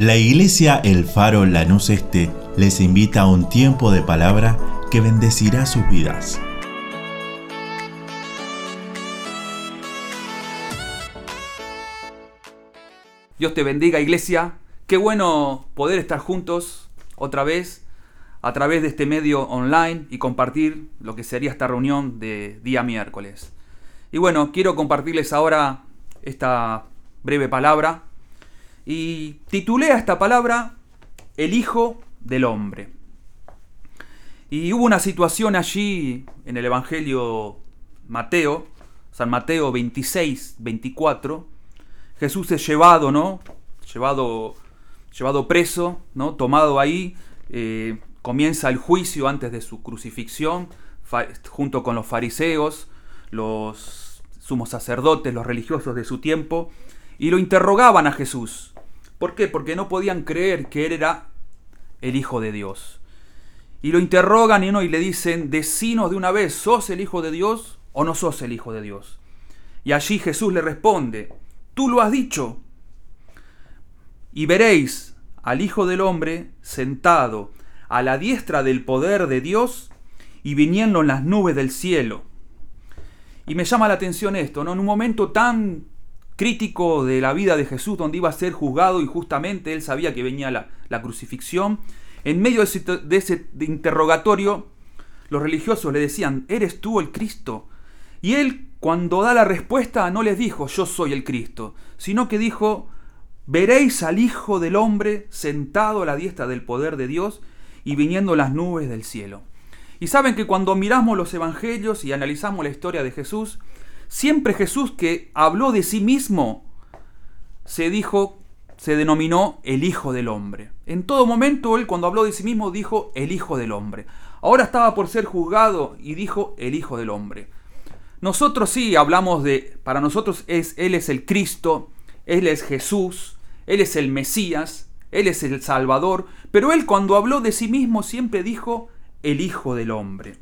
La iglesia El Faro Lanús Este les invita a un tiempo de palabra que bendecirá sus vidas. Dios te bendiga iglesia. Qué bueno poder estar juntos otra vez a través de este medio online y compartir lo que sería esta reunión de día miércoles. Y bueno, quiero compartirles ahora esta breve palabra y titulé a esta palabra El Hijo del Hombre. Y hubo una situación allí en el Evangelio Mateo, San Mateo 26, 24. Jesús es llevado, ¿no? Llevado, llevado preso, ¿no? Tomado ahí. Eh, comienza el juicio antes de su crucifixión, junto con los fariseos, los sumos sacerdotes, los religiosos de su tiempo, y lo interrogaban a Jesús. ¿Por qué? Porque no podían creer que él era el Hijo de Dios. Y lo interrogan y, no, le dicen, decinos de una vez, ¿sos el Hijo de Dios o no sos el Hijo de Dios? Y allí Jesús le responde, tú lo has dicho. Y veréis al Hijo del Hombre sentado a la diestra del poder de Dios y viniendo en las nubes del cielo. Y me llama la atención esto, ¿no? En un momento tan crítico de la vida de Jesús, donde iba a ser juzgado y justamente él sabía que venía la, la crucifixión, en medio de ese, de ese interrogatorio, los religiosos le decían, ¿eres tú el Cristo? Y él, cuando da la respuesta, no les dijo, yo soy el Cristo, sino que dijo, veréis al Hijo del Hombre sentado a la diestra del poder de Dios y viniendo las nubes del cielo. Y saben que cuando miramos los evangelios y analizamos la historia de Jesús, siempre Jesús que habló de sí mismo se dijo, se denominó el Hijo del Hombre. En todo momento él cuando habló de sí mismo dijo el Hijo del Hombre. Ahora estaba por ser juzgado y dijo el Hijo del Hombre. Nosotros sí hablamos de, para nosotros es, Él es el Cristo, Él es Jesús, Él es el Mesías, él es el Salvador, pero él cuando habló de sí mismo siempre dijo el Hijo del Hombre.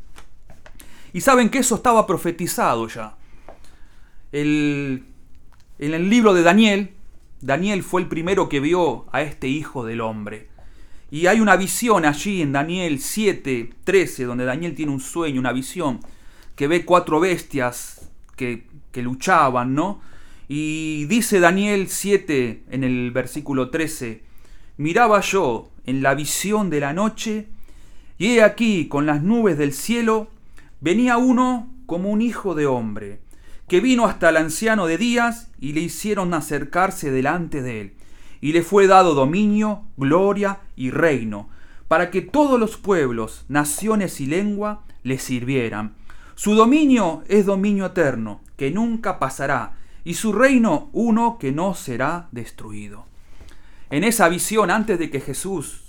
Y saben que eso estaba profetizado ya. En el libro de Daniel, Daniel fue el primero que vio a este Hijo del Hombre. Y hay una visión allí en Daniel 7, 13, donde Daniel tiene un sueño, una visión, que ve cuatro bestias que, que luchaban, ¿no? Y dice Daniel 7 en el versículo 13, miraba yo en la visión de la noche, y he aquí con las nubes del cielo venía uno como un hijo de hombre, que vino hasta el anciano de días y le hicieron acercarse delante de él, y le fue dado dominio, gloria y reino, para que todos los pueblos, naciones y lengua le sirvieran. Su dominio es dominio eterno, que nunca pasará, y su reino uno que no será destruido. En esa visión, antes de que Jesús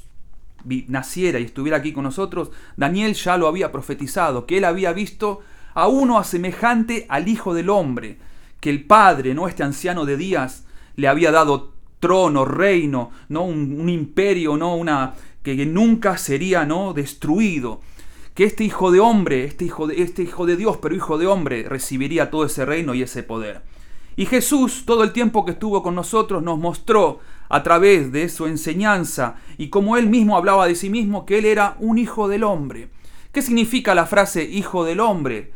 naciera y estuviera aquí con nosotros, Daniel ya lo había profetizado, que él había visto a uno asemejante al Hijo del Hombre, que el Padre, ¿no? este anciano de días, le había dado trono, reino, ¿no? un, imperio, ¿no? Una, que, nunca sería ¿no? destruido. Que este hijo de hombre, este hijo de, este hijo de Dios, pero hijo de hombre, recibiría todo ese reino y ese poder. Y Jesús, todo el tiempo que estuvo con nosotros, nos mostró a través de su enseñanza y como él mismo hablaba de sí mismo, que él era un hijo del hombre. ¿Qué significa la frase hijo del hombre?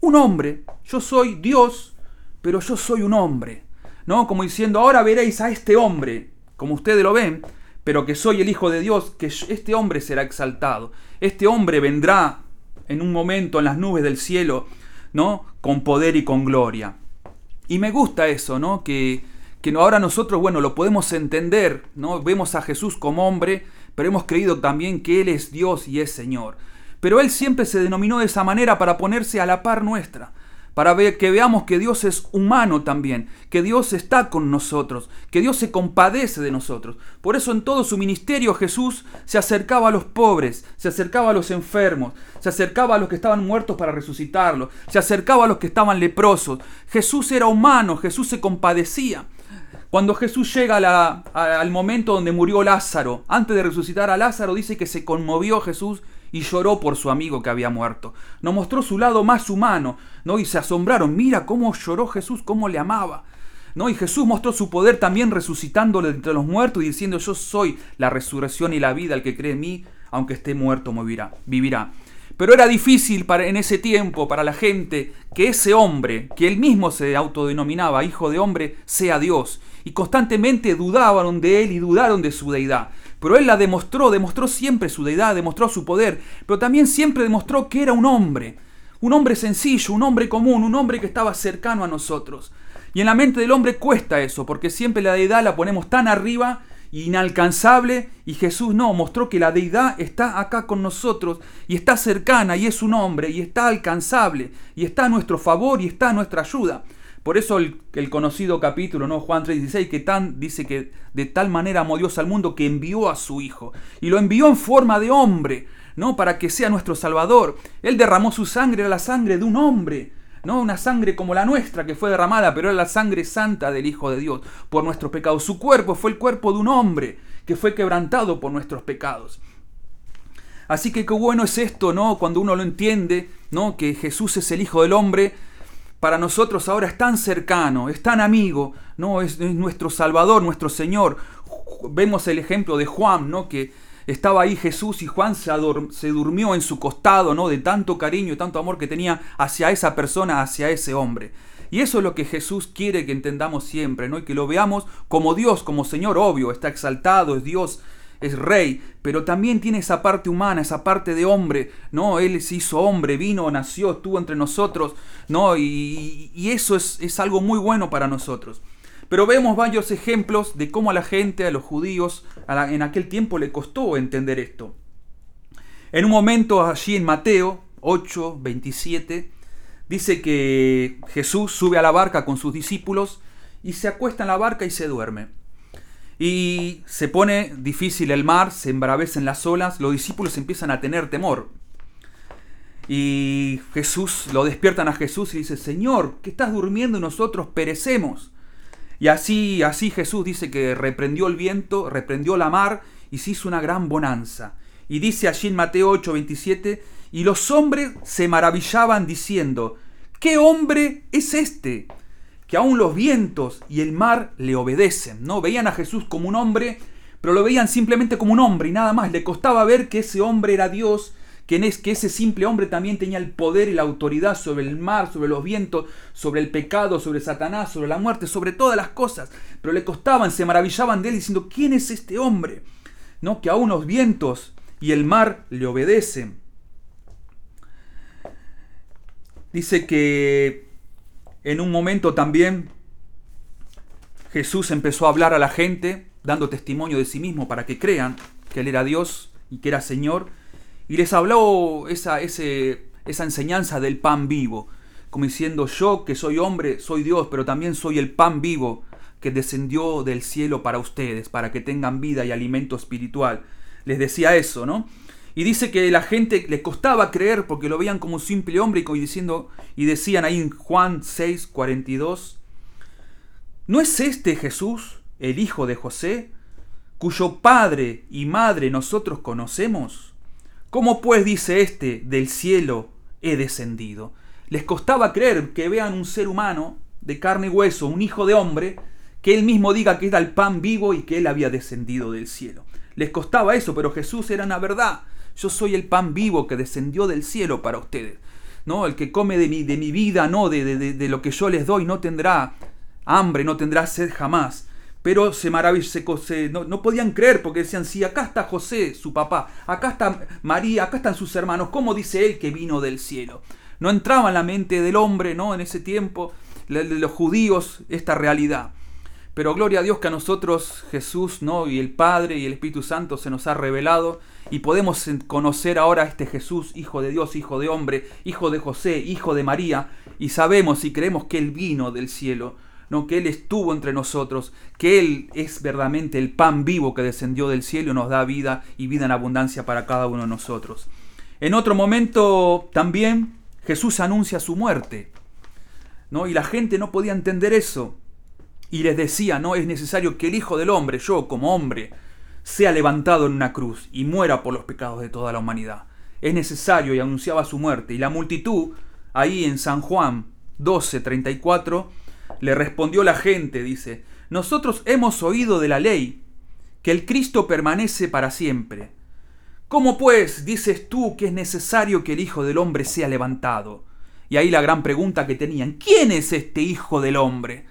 Un hombre. Yo soy Dios, pero yo soy un hombre. ¿No? Como diciendo, ahora veréis a este hombre, como ustedes lo ven, pero que soy el hijo de Dios, que este hombre será exaltado. Este hombre vendrá en un momento en las nubes del cielo, ¿no? Con poder y con gloria. Y me gusta eso, ¿no? Que, que ahora nosotros, bueno, lo podemos entender, ¿no? Vemos a Jesús como hombre, pero hemos creído también que Él es Dios y es Señor. Pero Él siempre se denominó de esa manera para ponerse a la par nuestra para que veamos que Dios es humano también, que Dios está con nosotros, que Dios se compadece de nosotros. Por eso en todo su ministerio Jesús se acercaba a los pobres, se acercaba a los enfermos, se acercaba a los que estaban muertos para resucitarlos, se acercaba a los que estaban leprosos. Jesús era humano, Jesús se compadecía. Cuando Jesús llega al momento donde murió Lázaro, antes de resucitar a Lázaro, dice que se conmovió Jesús y lloró por su amigo que había muerto. Nos mostró su lado más humano, ¿no? Y se asombraron, mira cómo lloró Jesús, cómo le amaba. ¿no? Y Jesús mostró su poder también resucitándole entre los muertos y diciendo, yo soy la resurrección y la vida, el que cree en mí, aunque esté muerto, vivirá. Pero era difícil para, en ese tiempo para la gente que ese hombre, que él mismo se autodenominaba hijo de hombre, sea Dios. Y constantemente dudaban de él y dudaron de su deidad. Pero él la demostró, demostró siempre su deidad, demostró su poder, pero también siempre demostró que era un hombre. Un hombre sencillo, un hombre común, un hombre que estaba cercano a nosotros. Y en la mente del hombre cuesta eso, porque siempre la deidad la ponemos tan arriba, inalcanzable, y Jesús no, mostró que la deidad está acá con nosotros, y está cercana, y es un hombre, y está alcanzable, y está a nuestro favor, y está a nuestra ayuda. Por eso el, conocido capítulo, ¿no? Juan 3:16, que tan, dice que de tal manera amó Dios al mundo que envió a su Hijo, y lo envió en forma de hombre, ¿no? Para que sea nuestro Salvador. Él derramó su sangre, era la sangre de un hombre, no una sangre como la nuestra que fue derramada, pero era la sangre santa del Hijo de Dios por nuestros pecados. Su cuerpo fue el cuerpo de un hombre que fue quebrantado por nuestros pecados. Así que qué bueno es esto, ¿no? Cuando uno lo entiende, ¿no? Que Jesús es el Hijo del Hombre, para nosotros ahora es tan cercano, es tan amigo, ¿no? Es, es nuestro Salvador, nuestro Señor. Vemos el ejemplo de Juan, ¿no? Que estaba ahí Jesús y Juan se, se, durmió en su costado, ¿no? De tanto cariño y tanto amor que tenía hacia esa persona, hacia ese hombre. Y eso es lo que Jesús quiere que entendamos siempre, ¿no? Y que lo veamos como Dios, como Señor, obvio, está exaltado, es Dios, es rey, pero también tiene esa parte humana, esa parte de hombre, ¿no? Él se hizo hombre, vino, nació, estuvo entre nosotros, ¿no? Y, y eso es, es algo muy bueno para nosotros. Pero vemos varios ejemplos de cómo a la gente, a los judíos, en aquel tiempo le costó entender esto. En un momento allí en Mateo 8, 27, dice que Jesús sube a la barca con sus discípulos y se acuesta en la barca y se duerme. Y se pone difícil el mar, se embravecen las olas, los discípulos empiezan a tener temor. Y Jesús, lo despiertan a Jesús y dice, Señor, que estás durmiendo y nosotros perecemos. Y así, así Jesús dice que reprendió el viento, reprendió la mar y se hizo una gran bonanza. Y dice allí en Mateo 8, 27, y los hombres se maravillaban diciendo, ¿qué hombre es este? Que aún los vientos y el mar le obedecen. ¿no? Veían a Jesús como un hombre, pero lo veían simplemente como un hombre y nada más. Le costaba ver que ese hombre era Dios que ese simple hombre también tenía el poder y la autoridad sobre el mar, sobre los vientos, sobre el pecado, sobre Satanás, sobre la muerte, sobre todas las cosas. Pero le costaban, se maravillaban de él diciendo, ¿quién es este hombre? ¿No? Que aún los vientos y el mar le obedecen. Dice que en un momento también Jesús empezó a hablar a la gente, dando testimonio de sí mismo para que crean que Él era Dios y que era Señor y les habló esa, esa enseñanza del pan vivo, como diciendo, yo que soy hombre, soy Dios, pero también soy el pan vivo que descendió del cielo para ustedes, para que tengan vida y alimento espiritual. Les decía eso, ¿no? Y dice que la gente le costaba creer porque lo veían como un simple hombre y, diciendo, y decían ahí en Juan 6, 42, ¿no es este Jesús, el hijo de José, cuyo padre y madre nosotros conocemos? ¿Cómo pues dice este, del cielo he descendido? Les costaba creer que vean un ser humano de carne y hueso, un hijo de hombre, que él mismo diga que era el pan vivo y que él había descendido del cielo. Les costaba eso, pero Jesús era una verdad. Yo soy el pan vivo que descendió del cielo para ustedes. ¿no? El que come de mi, de mi vida, no de, de, de lo que yo les doy, no tendrá hambre, no tendrá sed jamás. Pero se maravilló, no, no, podían creer porque decían, si acá está José, su papá, acá está María, acá están sus hermanos, ¿cómo dice él que vino del cielo? No entraba en la mente del hombre, ¿no? En ese tiempo, de los judíos, esta realidad. Pero gloria a Dios que a nosotros Jesús, ¿no? Y el Padre y el Espíritu Santo se nos ha revelado y podemos conocer ahora a este Jesús, Hijo de Dios, Hijo de hombre, Hijo de José, Hijo de María, y sabemos y creemos que Él vino del cielo no que Él estuvo entre nosotros, que Él es verdaderamente el pan vivo que descendió del cielo y nos da vida y vida en abundancia para cada uno de nosotros. En otro momento también Jesús anuncia su muerte, ¿no? Y la gente no podía entender eso. Y les decía, no es necesario que el Hijo del Hombre, yo como hombre, sea levantado en una cruz y muera por los pecados de toda la humanidad. Es necesario y anunciaba su muerte. Y la multitud, ahí en San Juan 12, 34, Le respondió la gente, dice, nosotros hemos oído de la ley que el Cristo permanece para siempre. ¿Cómo pues dices tú que es necesario que el Hijo del Hombre sea levantado? Y ahí la gran pregunta que tenían, ¿quién es este Hijo del Hombre?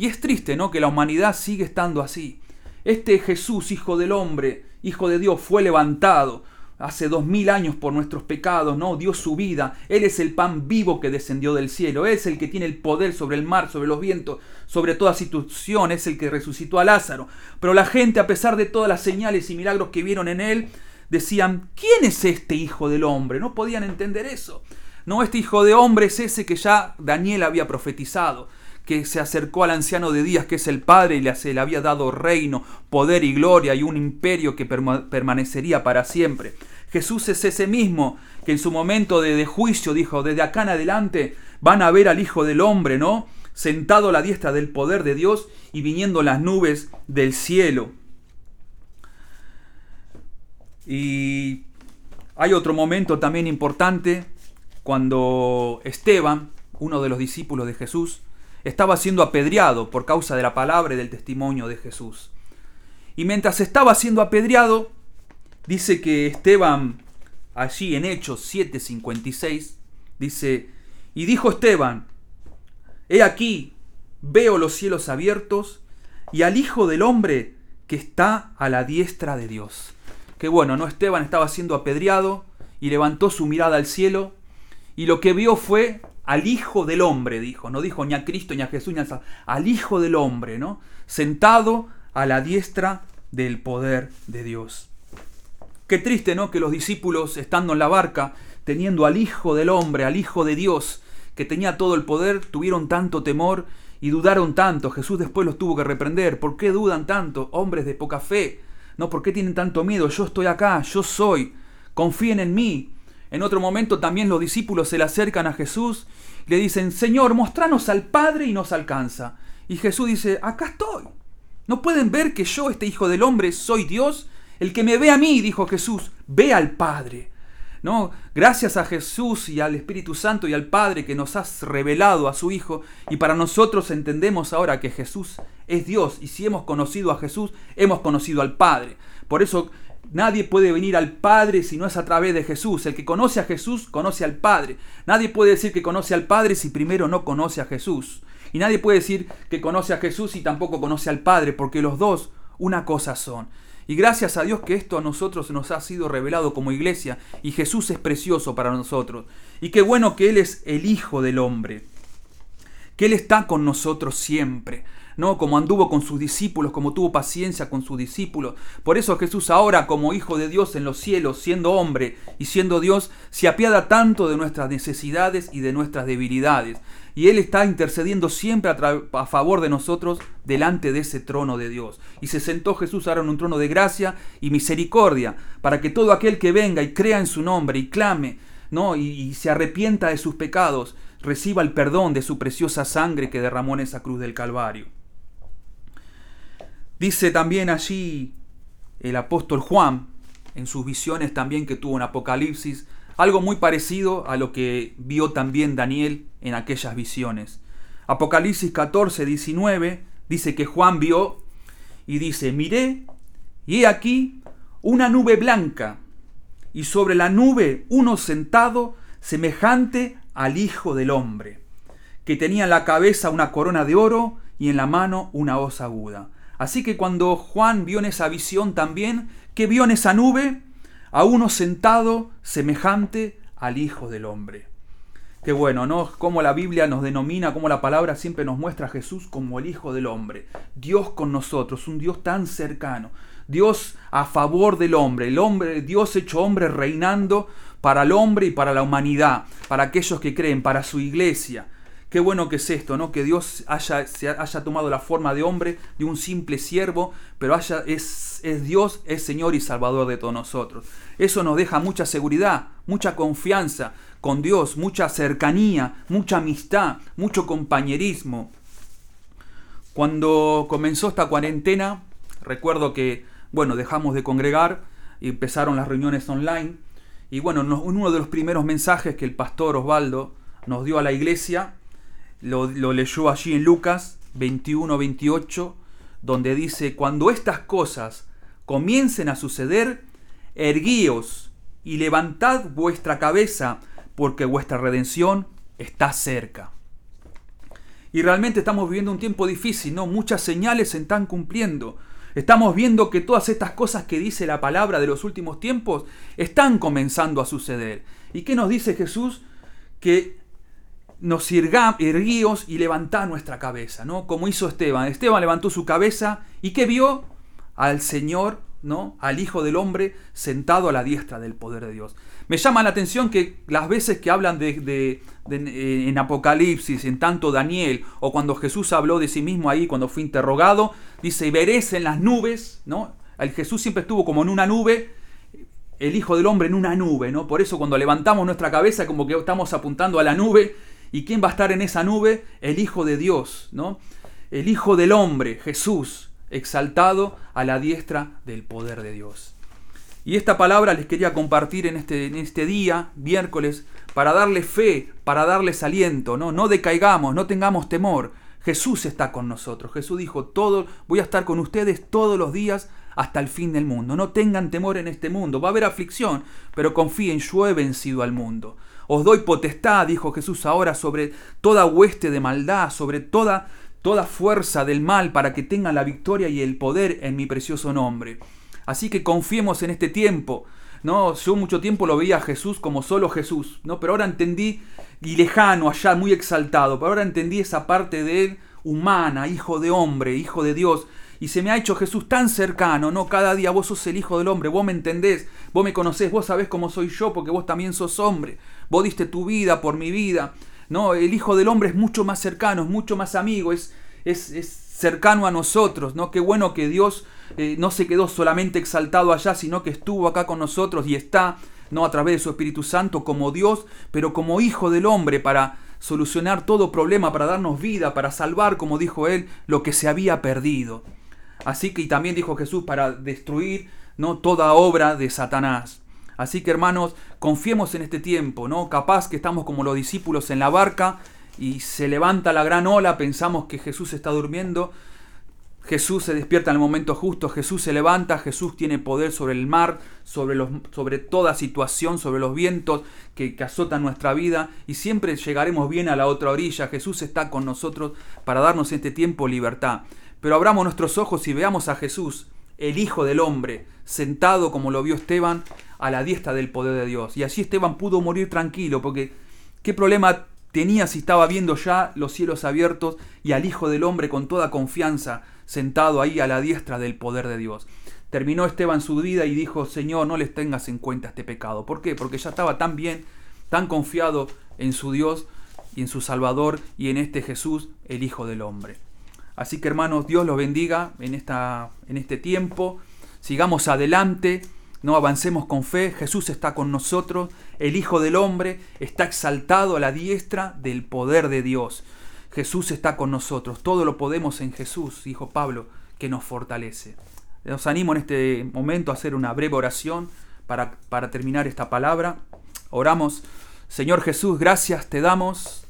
Y es triste, ¿no? Que la humanidad sigue estando así. Este Jesús, Hijo del Hombre, Hijo de Dios, fue levantado hace dos mil años por nuestros pecados, ¿no? Dio su vida. Él es el pan vivo que descendió del cielo. Él es el que tiene el poder sobre el mar, sobre los vientos, sobre toda situación. Es el que resucitó a Lázaro. Pero la gente, a pesar de todas las señales y milagros que vieron en él, decían, ¿quién es este hijo del hombre? No podían entender eso. No, este hijo de hombre es ese que ya Daniel había profetizado que se acercó al anciano de días, que es el Padre, y le, le había dado reino, poder y gloria y un imperio que permanecería para siempre. Jesús es ese mismo que en su momento de, de, juicio dijo, desde acá en adelante van a ver al Hijo del Hombre, ¿no? Sentado a la diestra del poder de Dios y viniendo las nubes del cielo. Y hay otro momento también importante cuando Esteban, uno de los discípulos de Jesús, estaba siendo apedreado por causa de la palabra y del testimonio de Jesús. Y mientras estaba siendo apedreado, dice que Esteban, allí en Hechos 7:56, dice, y dijo Esteban, he aquí, veo los cielos abiertos y al Hijo del Hombre que está a la diestra de Dios. Que bueno, ¿no? Esteban estaba siendo apedreado y levantó su mirada al cielo y lo que vio fue al Hijo del Hombre, dijo, no dijo ni a Cristo, ni a Jesús, ni a al Hijo del Hombre, ¿no? Sentado a la diestra del poder de Dios. Qué triste, ¿no? Que los discípulos, estando en la barca, teniendo al Hijo del Hombre, al Hijo de Dios, que tenía todo el poder, tuvieron tanto temor y dudaron tanto. Jesús después los tuvo que reprender. ¿Por qué dudan tanto? Hombres de poca fe. ¿No? ¿Por qué tienen tanto miedo? Yo estoy acá, yo soy. Confíen en mí. En otro momento también los discípulos se le acercan a Jesús y le dicen, Señor, mostranos al Padre y nos alcanza. Y Jesús dice, acá estoy. ¿No pueden ver que yo, este Hijo del Hombre, soy Dios? El que me ve a mí, dijo Jesús, ve al Padre. ¿No? Gracias a Jesús y al Espíritu Santo y al Padre que nos has revelado a su Hijo y para nosotros entendemos ahora que Jesús es Dios y si hemos conocido a Jesús, hemos conocido al Padre. Por eso Nadie puede venir al Padre si no es a través de Jesús. El que conoce a Jesús conoce al Padre. Nadie puede decir que conoce al Padre si primero no conoce a Jesús. Y nadie puede decir que conoce a Jesús si tampoco conoce al Padre, porque los dos una cosa son. Y gracias a Dios que esto a nosotros nos ha sido revelado como iglesia y Jesús es precioso para nosotros. Y qué bueno que Él es el Hijo del Hombre, que Él está con nosotros siempre. ¿No? Como anduvo con sus discípulos, como tuvo paciencia con sus discípulos. Por eso Jesús ahora, como Hijo de Dios en los cielos, siendo hombre y siendo Dios, se apiada tanto de nuestras necesidades y de nuestras debilidades. Y Él está intercediendo siempre a, favor de nosotros delante de ese trono de Dios. Y se sentó Jesús ahora en un trono de gracia y misericordia, para que todo aquel que venga y crea en su nombre y clame, ¿no? y, y se arrepienta de sus pecados, reciba el perdón de su preciosa sangre que derramó en esa cruz del Calvario. Dice también allí el apóstol Juan, en sus visiones también que tuvo en Apocalipsis, algo muy parecido a lo que vio también Daniel en aquellas visiones. Apocalipsis 14, 19 dice que Juan vio y dice, miré y he aquí una nube blanca y sobre la nube uno sentado semejante al Hijo del Hombre, que tenía en la cabeza una corona de oro y en la mano una hoz aguda. Así que cuando Juan vio en esa visión también, que vio en esa nube a uno sentado semejante al Hijo del Hombre. Qué bueno, ¿no? Como la Biblia nos denomina, como la palabra siempre nos muestra a Jesús como el Hijo del Hombre. Dios con nosotros, un Dios tan cercano. Dios a favor del hombre, el hombre, Dios hecho hombre reinando para el hombre y para la humanidad, para aquellos que creen, para su iglesia. Qué bueno que es esto, ¿no? Que Dios haya, se haya tomado la forma de hombre, de un simple siervo, pero haya, es, es Dios, es Señor y Salvador de todos nosotros. Eso nos deja mucha seguridad, mucha confianza con Dios, mucha cercanía, mucha amistad, mucho compañerismo. Cuando comenzó esta cuarentena, recuerdo que, bueno, dejamos de congregar y empezaron las reuniones online. Y bueno, uno de los primeros mensajes que el pastor Osvaldo nos dio a la iglesia lo, leyó allí en Lucas 21, 28, donde dice, cuando estas cosas comiencen a suceder, erguíos y levantad vuestra cabeza, porque vuestra redención está cerca. Y realmente estamos viviendo un tiempo difícil, ¿no? Muchas señales se están cumpliendo. Estamos viendo que todas estas cosas que dice la palabra de los últimos tiempos están comenzando a suceder. ¿Y qué nos dice Jesús? Que nos erguíos y levantá nuestra cabeza, ¿no? Como hizo Esteban. Esteban levantó su cabeza y ¿qué vio? Al Señor ¿no? al Hijo del Hombre sentado a la diestra del poder de Dios. Me llama la atención que las veces que hablan de, eh, en Apocalipsis, en tanto Daniel, o cuando Jesús habló de sí mismo ahí, cuando fue interrogado, dice, veréis en las nubes, ¿no? El Jesús siempre estuvo como en una nube, el Hijo del Hombre en una nube, ¿no? Por eso cuando levantamos nuestra cabeza como que estamos apuntando a la nube, ¿y quién va a estar en esa nube? El Hijo de Dios, ¿no? El Hijo del Hombre, Jesús, exaltado a la diestra del poder de Dios. Y esta palabra les quería compartir en este, este día, miércoles, para darle fe, para darles aliento, ¿no? No decaigamos, no tengamos temor. Jesús está con nosotros. Jesús dijo, todo, voy a estar con ustedes todos los días hasta el fin del mundo. No tengan temor en este mundo. Va a haber aflicción, pero confíen, yo he vencido al mundo. Os doy potestad, dijo Jesús ahora, sobre toda hueste de maldad, sobre toda toda fuerza del mal para que tengan la victoria y el poder en mi precioso nombre. Así que confiemos en este tiempo. ¿no? Yo mucho tiempo lo veía a Jesús como solo Jesús, ¿no? pero ahora entendí, y lejano allá, muy exaltado, pero ahora entendí esa parte de él humana, hijo de hombre, hijo de Dios, y se me ha hecho Jesús tan cercano, ¿no? Cada día vos sos el Hijo del Hombre, vos me entendés, vos me conocés, vos sabés cómo soy yo, porque vos también sos hombre, vos diste tu vida por mi vida, ¿no? El Hijo del Hombre es mucho más cercano, es mucho más amigo, es, es, cercano a nosotros, ¿no? Qué bueno que Dios eh, no se quedó solamente exaltado allá, sino que estuvo acá con nosotros y está, ¿no? A través de su Espíritu Santo como Dios, pero como Hijo del Hombre para solucionar todo problema, para darnos vida, para salvar, como dijo él, lo que se había perdido. Así que y también dijo Jesús para destruir no toda obra de Satanás. Así que hermanos, confiemos en este tiempo, ¿no? Capaz que estamos como los discípulos en la barca y se levanta la gran ola, pensamos que Jesús está durmiendo. Jesús se despierta en el momento justo, Jesús se levanta, Jesús tiene poder sobre el mar, sobre, los, sobre toda situación, sobre los vientos que, que, azotan nuestra vida y siempre llegaremos bien a la otra orilla. Jesús está con nosotros para darnos este tiempo libertad. Pero abramos nuestros ojos y veamos a Jesús, el Hijo del Hombre, sentado como lo vio Esteban a la diestra del poder de Dios. Y así Esteban pudo morir tranquilo, porque ¿qué problema tenía si estaba viendo ya los cielos abiertos y al Hijo del Hombre con toda confianza sentado ahí a la diestra del poder de Dios? Terminó Esteban su vida y dijo, Señor, no les tengas en cuenta este pecado. ¿Por qué? Porque ya estaba tan bien, tan confiado en su Dios y en su Salvador y en este Jesús, el Hijo del Hombre. Así que hermanos, Dios los bendiga en, esta, en este tiempo. Sigamos adelante, no avancemos con fe. Jesús está con nosotros. El Hijo del Hombre está exaltado a la diestra del poder de Dios. Jesús está con nosotros. Todo lo podemos en Jesús, dijo Pablo, que nos fortalece. Los animo en este momento a hacer una breve oración para, para terminar esta palabra. Oramos. Señor Jesús, gracias te damos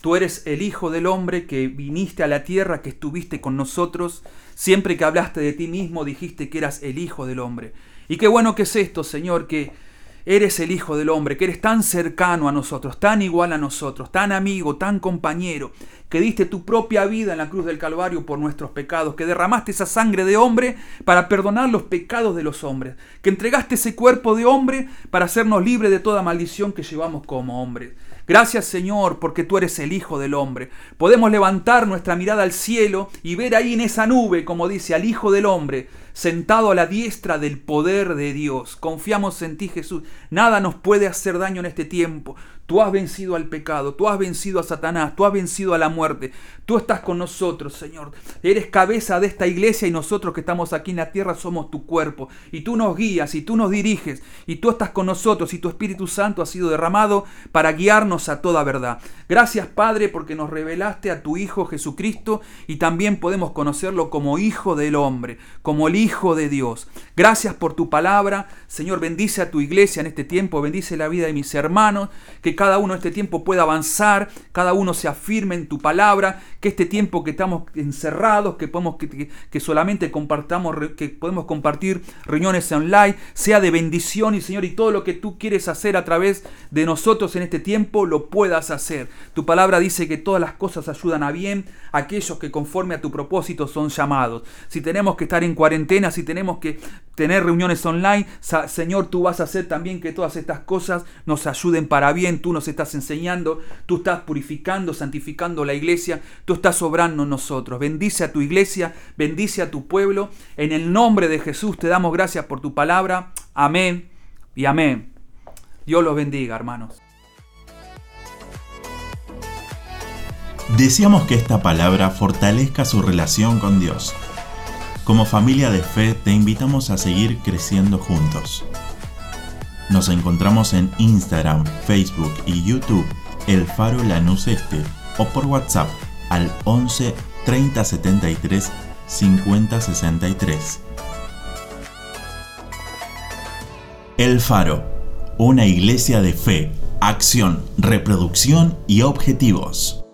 Tú eres el Hijo del Hombre que viniste a la tierra, que estuviste con nosotros. Siempre que hablaste de ti mismo dijiste que eras el Hijo del Hombre. Y qué bueno que es esto, Señor, que eres el Hijo del Hombre, que eres tan cercano a nosotros, tan igual a nosotros, tan amigo, tan compañero, que diste tu propia vida en la cruz del Calvario por nuestros pecados, que derramaste esa sangre de hombre para perdonar los pecados de los hombres, que entregaste ese cuerpo de hombre para hacernos libres de toda maldición que llevamos como hombres. Gracias Señor porque tú eres el Hijo del Hombre. Podemos levantar nuestra mirada al cielo y ver ahí en esa nube, como dice, al Hijo del Hombre, sentado a la diestra del poder de Dios. Confiamos en ti Jesús. Nada nos puede hacer daño en este tiempo. Tú has vencido al pecado, tú has vencido a Satanás, tú has vencido a la muerte. Tú estás con nosotros, Señor. Eres cabeza de esta iglesia y nosotros que estamos aquí en la tierra somos tu cuerpo. Y tú nos guías y tú nos diriges y tú estás con nosotros y tu Espíritu Santo ha sido derramado para guiarnos a toda verdad. Gracias, Padre, porque nos revelaste a tu Hijo Jesucristo y también podemos conocerlo como Hijo del Hombre, como el Hijo de Dios. Gracias por tu palabra. Señor, bendice a tu iglesia en este tiempo, bendice la vida de mis hermanos, que cada uno este tiempo pueda avanzar, cada uno se afirme en tu palabra, que este tiempo que estamos encerrados, que podemos que, que solamente compartamos, que podemos compartir reuniones online, sea de bendición y Señor, y todo lo que tú quieres hacer a través de nosotros en este tiempo, lo puedas hacer. Tu palabra dice que todas las cosas ayudan a bien aquellos que conforme a tu propósito son llamados. Si tenemos que estar en cuarentena, si tenemos que tener reuniones online, Señor, tú vas a hacer también que todas estas cosas nos ayuden para bien. Tú nos estás enseñando, tú estás purificando, santificando la iglesia, tú estás sobrando nosotros. Bendice a tu iglesia, bendice a tu pueblo. En el nombre de Jesús te damos gracias por tu palabra. Amén y amén. Dios los bendiga, hermanos. Deseamos que esta palabra fortalezca su relación con Dios. Como familia de fe te invitamos a seguir creciendo juntos. Nos encontramos en Instagram, Facebook y YouTube, El Faro Lanús Este, o por WhatsApp al 11 30 73 50 63. El Faro, una iglesia de fe, acción, reproducción y objetivos.